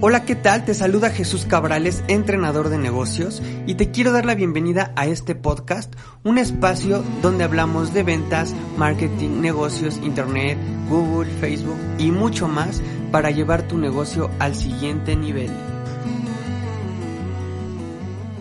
Hola, ¿qué tal? Te saluda Jesús Cabrales, entrenador de negocios, y te quiero dar la bienvenida a este podcast, un espacio donde hablamos de ventas, marketing, negocios, internet, Google, Facebook y mucho más para llevar tu negocio al siguiente nivel.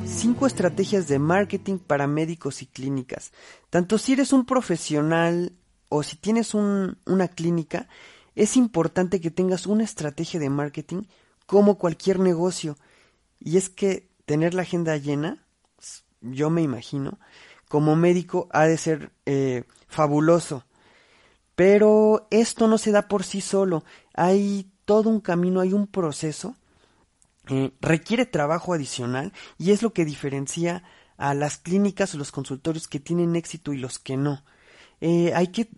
5 estrategias de marketing para médicos y clínicas. Tanto si eres un profesional o si tienes una clínica, es importante que tengas una estrategia de marketing como cualquier negocio. Y es que tener la agenda llena, yo me imagino, como médico ha de ser eh, fabuloso. Pero esto no se da por sí solo. Hay todo un camino, hay un proceso. Eh, requiere trabajo adicional y es lo que diferencia a las clínicas o los consultorios que tienen éxito y los que no. Eh, hay que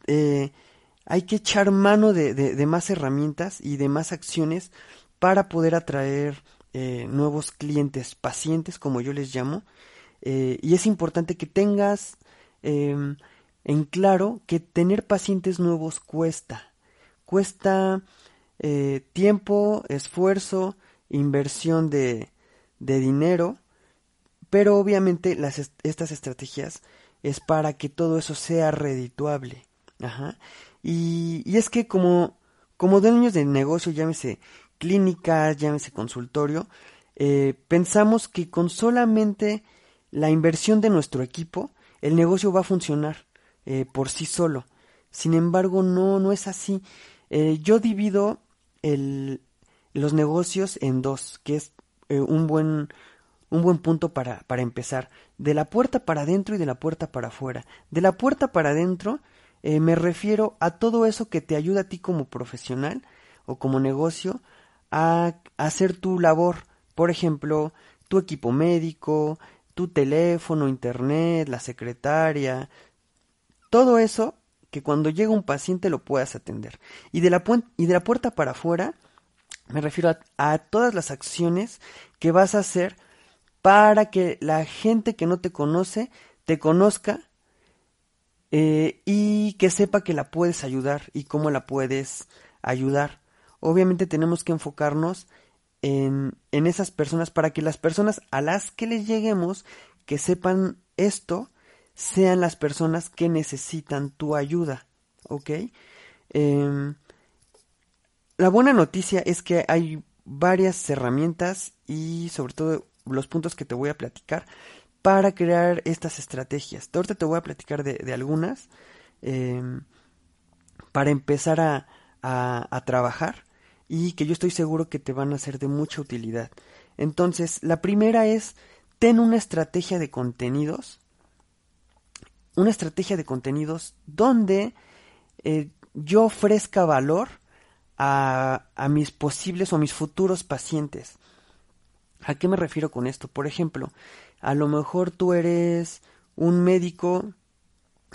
hay que echar mano de, de, más herramientas y de más acciones para poder atraer eh, nuevos clientes, pacientes, como yo les llamo. Eh, y es importante que tengas em, en claro que tener pacientes nuevos cuesta. Cuesta eh, tiempo, esfuerzo, inversión de, de dinero, pero obviamente las, estas estrategias es para que todo eso sea redituable. Ajá. Y, y es que como, como dueños de negocio, llámese clínica, llámese consultorio, eh, pensamos que con solamente la inversión de nuestro equipo, el negocio va a funcionar eh, por sí solo. Sin embargo, no, no es así. Eh, yo divido el, los negocios en dos, que es un, buen, un buen punto para, para empezar. De la puerta para adentro y de la puerta para afuera. De la puerta para adentro me refiero a todo eso que te ayuda a ti como profesional o como negocio a hacer tu labor. Por ejemplo, tu equipo médico, tu teléfono, internet, la secretaria, todo eso que cuando llega un paciente lo puedas atender. Y de la, y de la puerta para afuera me refiero a, todas las acciones que vas a hacer para que la gente que no te conoce te conozca eh, y que sepa que la puedes ayudar y cómo la puedes ayudar obviamente tenemos que enfocarnos en, en esas personas para que las personas a las que les lleguemos, que sepan esto, sean las personas que necesitan tu ayuda, ¿ok? Em, la buena noticia es que hay varias herramientas y sobre todo los puntos que te voy a platicar para crear estas estrategias. Ahorita te voy a platicar de, algunas em, para empezar a, a trabajar y que yo estoy seguro que te van a ser de mucha utilidad. Entonces, la primera es, ten una estrategia de contenidos, una estrategia de contenidos donde eh, yo ofrezca valor a, a mis posibles o mis futuros pacientes. ¿A qué me refiero con esto? Por ejemplo, a lo mejor tú eres un médico,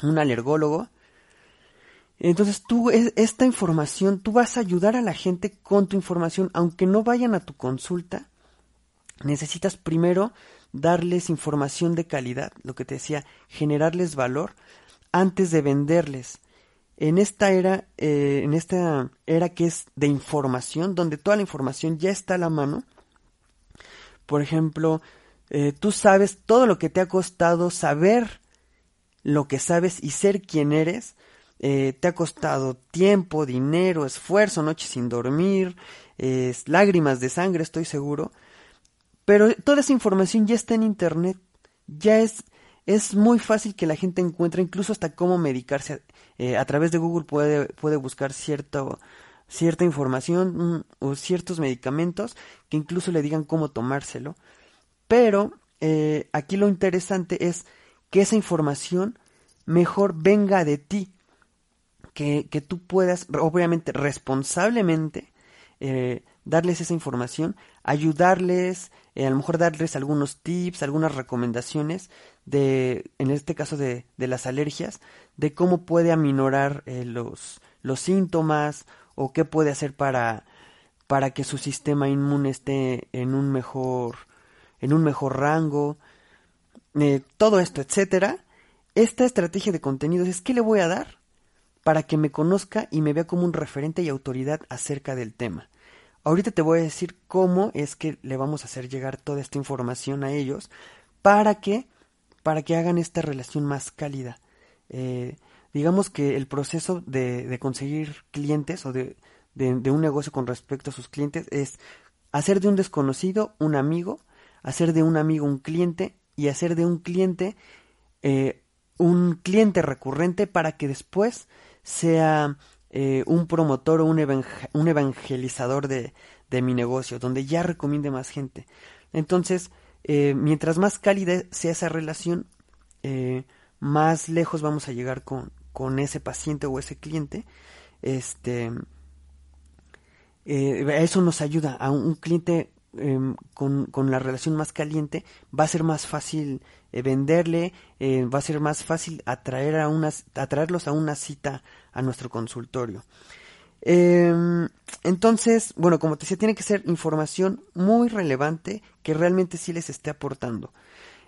un alergólogo, entonces tú, esta información, tú vas a ayudar a la gente con tu información, aunque no vayan a tu consulta, necesitas primero darles información de calidad, lo que te decía, generarles valor antes de venderles. En esta era, eh, en esta era que es de información, donde toda la información ya está a la mano. Por ejemplo, eh, tú sabes todo lo que te ha costado saber lo que sabes y ser quien eres eh, te ha costado tiempo, dinero, esfuerzo, noches sin dormir, lágrimas de sangre, estoy seguro. Pero toda esa información ya está en Internet. Ya es, es muy fácil que la gente encuentre, incluso hasta cómo medicarse. Eh, a través de Google puede, puede buscar cierto, cierta información mm, o ciertos medicamentos que incluso le digan cómo tomárselo. Pero eh, aquí lo interesante es que esa información mejor venga de ti, que, que tú puedas, obviamente, responsablemente, eh, darles esa información, ayudarles, eh, a lo mejor darles algunos tips, algunas recomendaciones de, en este caso de, de las alergias, de cómo puede aminorar eh, los, los síntomas o qué puede hacer para, para que su sistema inmune esté en un mejor, en un mejor rango, todo esto, etcétera. Esta estrategia de contenidos es qué le voy a dar para que me conozca y me vea como un referente y autoridad acerca del tema. ahorita te voy a decir cómo es que le vamos a hacer llegar toda esta información a ellos para que, para que hagan esta relación más cálida. Eh, digamos que el proceso de, conseguir clientes o de, de, un negocio con respecto a sus clientes es hacer de un desconocido un amigo, hacer de un amigo un cliente y hacer de un cliente eh, un cliente recurrente para que después sea eh, un promotor o un, un evangelizador de, de, mi negocio, donde ya recomiende más gente. Entonces, eh, mientras más cálida sea esa relación, más lejos vamos a llegar con, con ese paciente o ese cliente. Este, eso nos ayuda a un cliente Em, con, con, la relación más caliente, va a ser más fácil eh, venderle, eh, va a ser más fácil atraer a unas, atraerlos a una cita a nuestro consultorio. Em, entonces, bueno, como te decía, tiene que ser información muy relevante que realmente sí les esté aportando.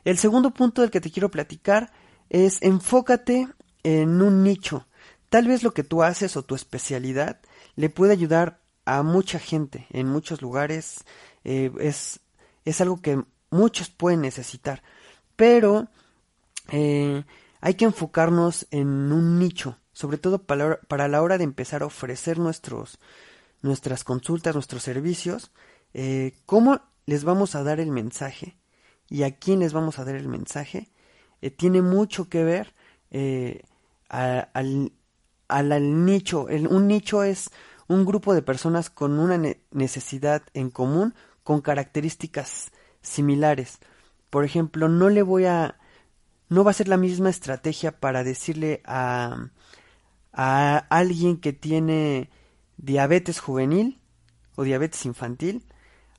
El segundo punto del que te quiero platicar es enfócate en un nicho. Tal vez lo que tú haces o tu especialidad le puede ayudar a mucha gente en muchos lugares eh, es, es algo que muchos pueden necesitar, pero eh, hay que enfocarnos en un nicho, sobre todo para, para, la hora de empezar a ofrecer nuestros, nuestras consultas, nuestros servicios, eh, cómo les vamos a dar el mensaje y a quién les vamos a dar el mensaje, tiene mucho que ver al, al, nicho. un nicho es un grupo de personas con una necesidad en común con características similares. Por ejemplo, no le voy a no va a ser la misma estrategia para decirle a, a alguien que tiene diabetes juvenil o diabetes infantil,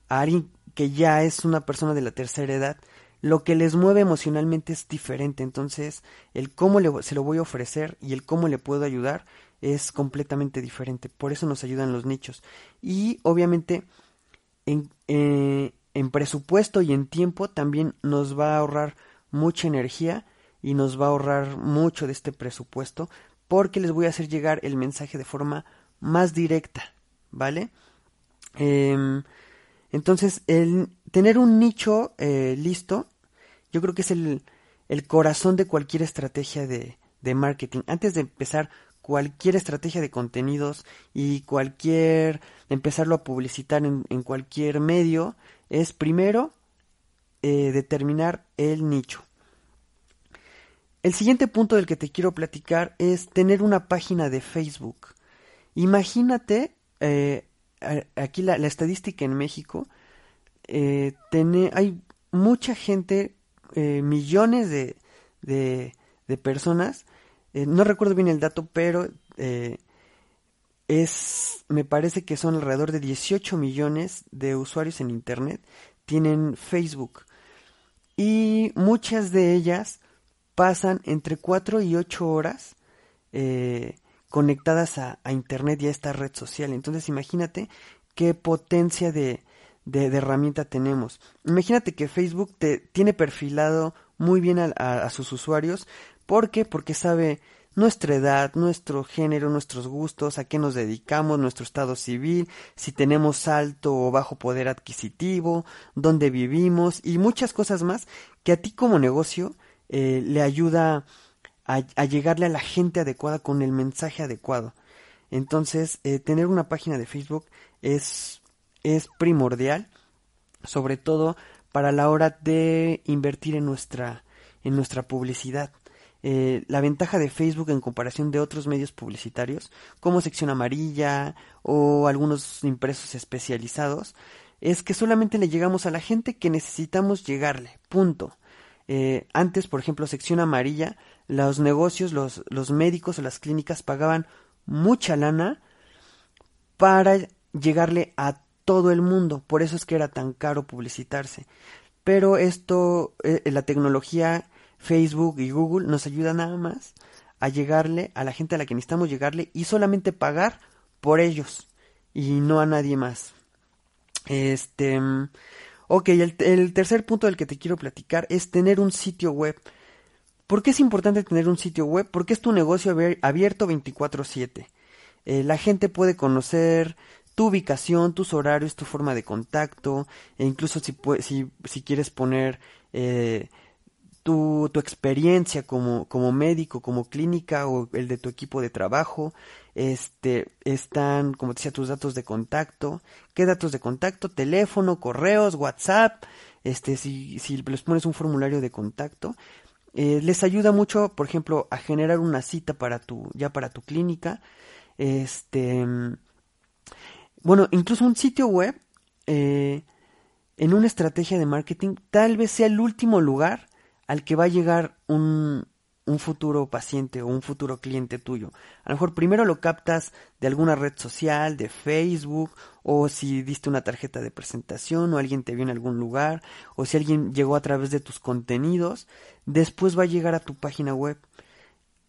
a alguien que ya es una persona de la tercera edad, lo que les mueve emocionalmente es diferente. Entonces, el cómo le, se lo voy a ofrecer y el cómo le puedo ayudar es completamente diferente. Por eso nos ayudan los nichos. Y obviamente, en, eh, en presupuesto y en tiempo también nos va a ahorrar mucha energía y nos va a ahorrar mucho de este presupuesto porque les voy a hacer llegar el mensaje de forma más directa, ¿vale? Em, entonces, el tener un nicho eh, listo, yo creo que es el, el corazón de cualquier estrategia de, de marketing. Antes de empezar cualquier estrategia de contenidos y cualquier empezarlo a publicitar en, cualquier medio es primero eh, determinar el nicho. El siguiente punto del que te quiero platicar es tener una página de Facebook. Imagínate, eh, aquí la, estadística en México, eh, hay mucha gente, millones de, de personas eh, no recuerdo bien el dato, pero eh, es, me parece que son alrededor de 18 millones de usuarios en Internet tienen Facebook. Y muchas de ellas pasan entre 4 y 8 horas eh, conectadas a, Internet y a esta red social. Entonces imagínate qué potencia de, de, herramienta tenemos. Imagínate que Facebook te tiene perfilado muy bien a, sus usuarios ¿Por qué? Porque sabe nuestra edad, nuestro género, nuestros gustos, a qué nos dedicamos, nuestro estado civil, si tenemos alto o bajo poder adquisitivo, dónde vivimos y muchas cosas más que a ti como negocio eh, le ayuda a, llegarle a la gente adecuada con el mensaje adecuado. Entonces, eh, tener una página de Facebook es, es primordial, sobre todo para la hora de invertir en nuestra, en nuestra publicidad. Eh, la ventaja de Facebook en comparación de otros medios publicitarios, como sección amarilla o algunos impresos especializados, es que solamente le llegamos a la gente que necesitamos llegarle. Punto. Eh, antes, por ejemplo, sección amarilla, los negocios, los, los médicos o las clínicas pagaban mucha lana para llegarle a todo el mundo. Por eso es que era tan caro publicitarse. Pero esto, eh, la tecnología Facebook y Google nos ayuda nada más a llegarle a la gente a la que necesitamos llegarle y solamente pagar por ellos y no a nadie más. Este, ok, el, el tercer punto del que te quiero platicar es tener un sitio web. ¿Por qué es importante tener un sitio web? Porque es tu negocio abierto 24/7. Eh, la gente puede conocer tu ubicación, tus horarios, tu forma de contacto, e incluso si, si, si quieres poner eh, tu, experiencia como, como médico, como clínica o el de tu equipo de trabajo, este, están, como decía, tus datos de contacto, qué datos de contacto, teléfono, correos, WhatsApp, este, si, si les pones un formulario de contacto, eh, les ayuda mucho, por ejemplo, a generar una cita para tu, ya para tu clínica, este, bueno, incluso un sitio web, eh, en una estrategia de marketing, tal vez sea el último lugar al que va a llegar un, un futuro paciente o un futuro cliente tuyo. A lo mejor primero lo captas de alguna red social, de Facebook, o si diste una tarjeta de presentación, o alguien te vio en algún lugar, o si alguien llegó a través de tus contenidos, después va a llegar a tu página web.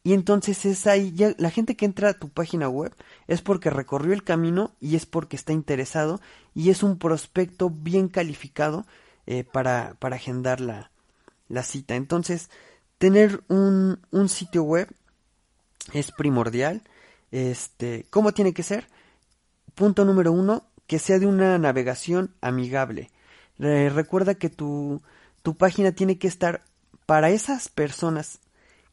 Y entonces es ahí, ya, la gente que entra a tu página web es porque recorrió el camino y es porque está interesado y es un prospecto bien calificado eh, para, para agendar la, la cita. Entonces, tener un, un sitio web es primordial. Este, ¿cómo tiene que ser? Punto número uno, que sea de una navegación amigable. recuerda que tu, tu página tiene que estar para esas personas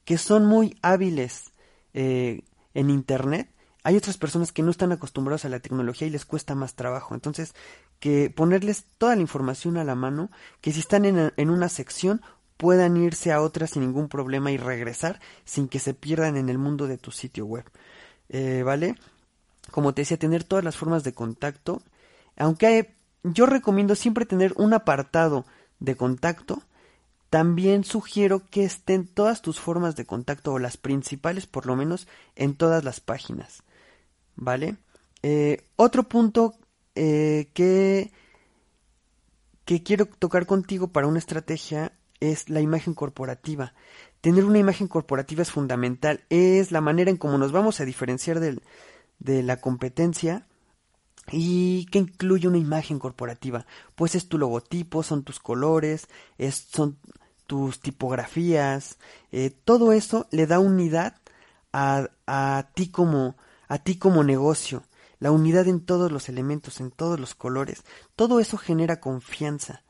que son muy hábiles eh, en Internet. Hay otras personas que no están acostumbradas a la tecnología y les cuesta más trabajo. Entonces, que ponerles toda la información a la mano, que si están en, en una sección puedan irse a otra sin ningún problema y regresar sin que se pierdan en el mundo de tu sitio web. Eh, ¿Vale? Como te decía, tener todas las formas de contacto. Aunque yo recomiendo siempre tener un apartado de contacto, también sugiero que estén todas tus formas de contacto o las principales por lo menos en todas las páginas. ¿Vale? Eh, otro punto eh, que, que quiero tocar contigo para una estrategia es la imagen corporativa. Tener una imagen corporativa es fundamental, es la manera en cómo nos vamos a diferenciar de la competencia. ¿Y qué incluye una imagen corporativa? Pues es tu logotipo, son tus colores, es, son tus tipografías, eh, todo eso le da unidad a, a, ti como, a ti como negocio, la unidad en todos los elementos, en todos los colores, todo eso genera confianza.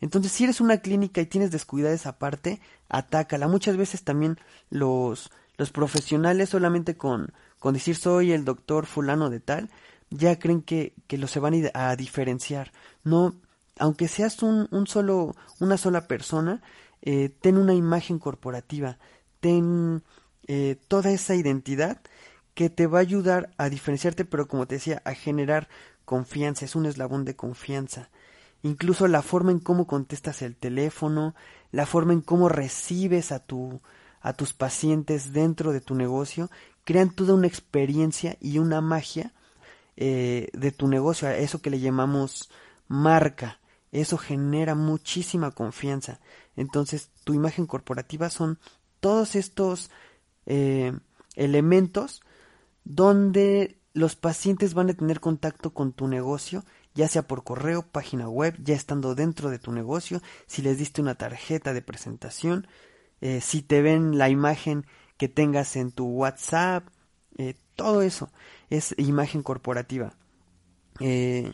Entonces, si eres una clínica y tienes descuidades aparte, atácala. Muchas veces también los, los profesionales solamente con, con decir soy el doctor fulano de tal, ya creen que, que lo se van a diferenciar. No, aunque seas un, un solo, una sola persona, eh, ten una imagen corporativa, ten eh, toda esa identidad que te va a ayudar a diferenciarte, pero como te decía, a generar confianza, es un eslabón de confianza incluso la forma en cómo contestas el teléfono, la forma en cómo recibes a tu a tus pacientes dentro de tu negocio, crean toda una experiencia y una magia eh, de tu negocio, a eso que le llamamos marca. Eso genera muchísima confianza. Entonces, tu imagen corporativa son todos estos eh, elementos donde los pacientes van a tener contacto con tu negocio ya sea por correo, página web, ya estando dentro de tu negocio, si les diste una tarjeta de presentación, eh, si te ven la imagen que tengas en tu WhatsApp, eh, todo eso es imagen corporativa. Eh,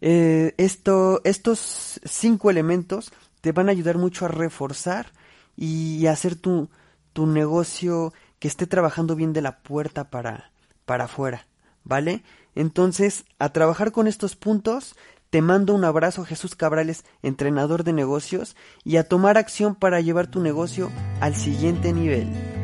esto, estos cinco elementos te van a ayudar mucho a reforzar y hacer tu, tu negocio que esté trabajando bien de la puerta para, para afuera, ¿vale? Entonces, a trabajar con estos puntos, te mando un abrazo Jesús Cabrales, entrenador de negocios, y a tomar acción para llevar tu negocio al siguiente nivel.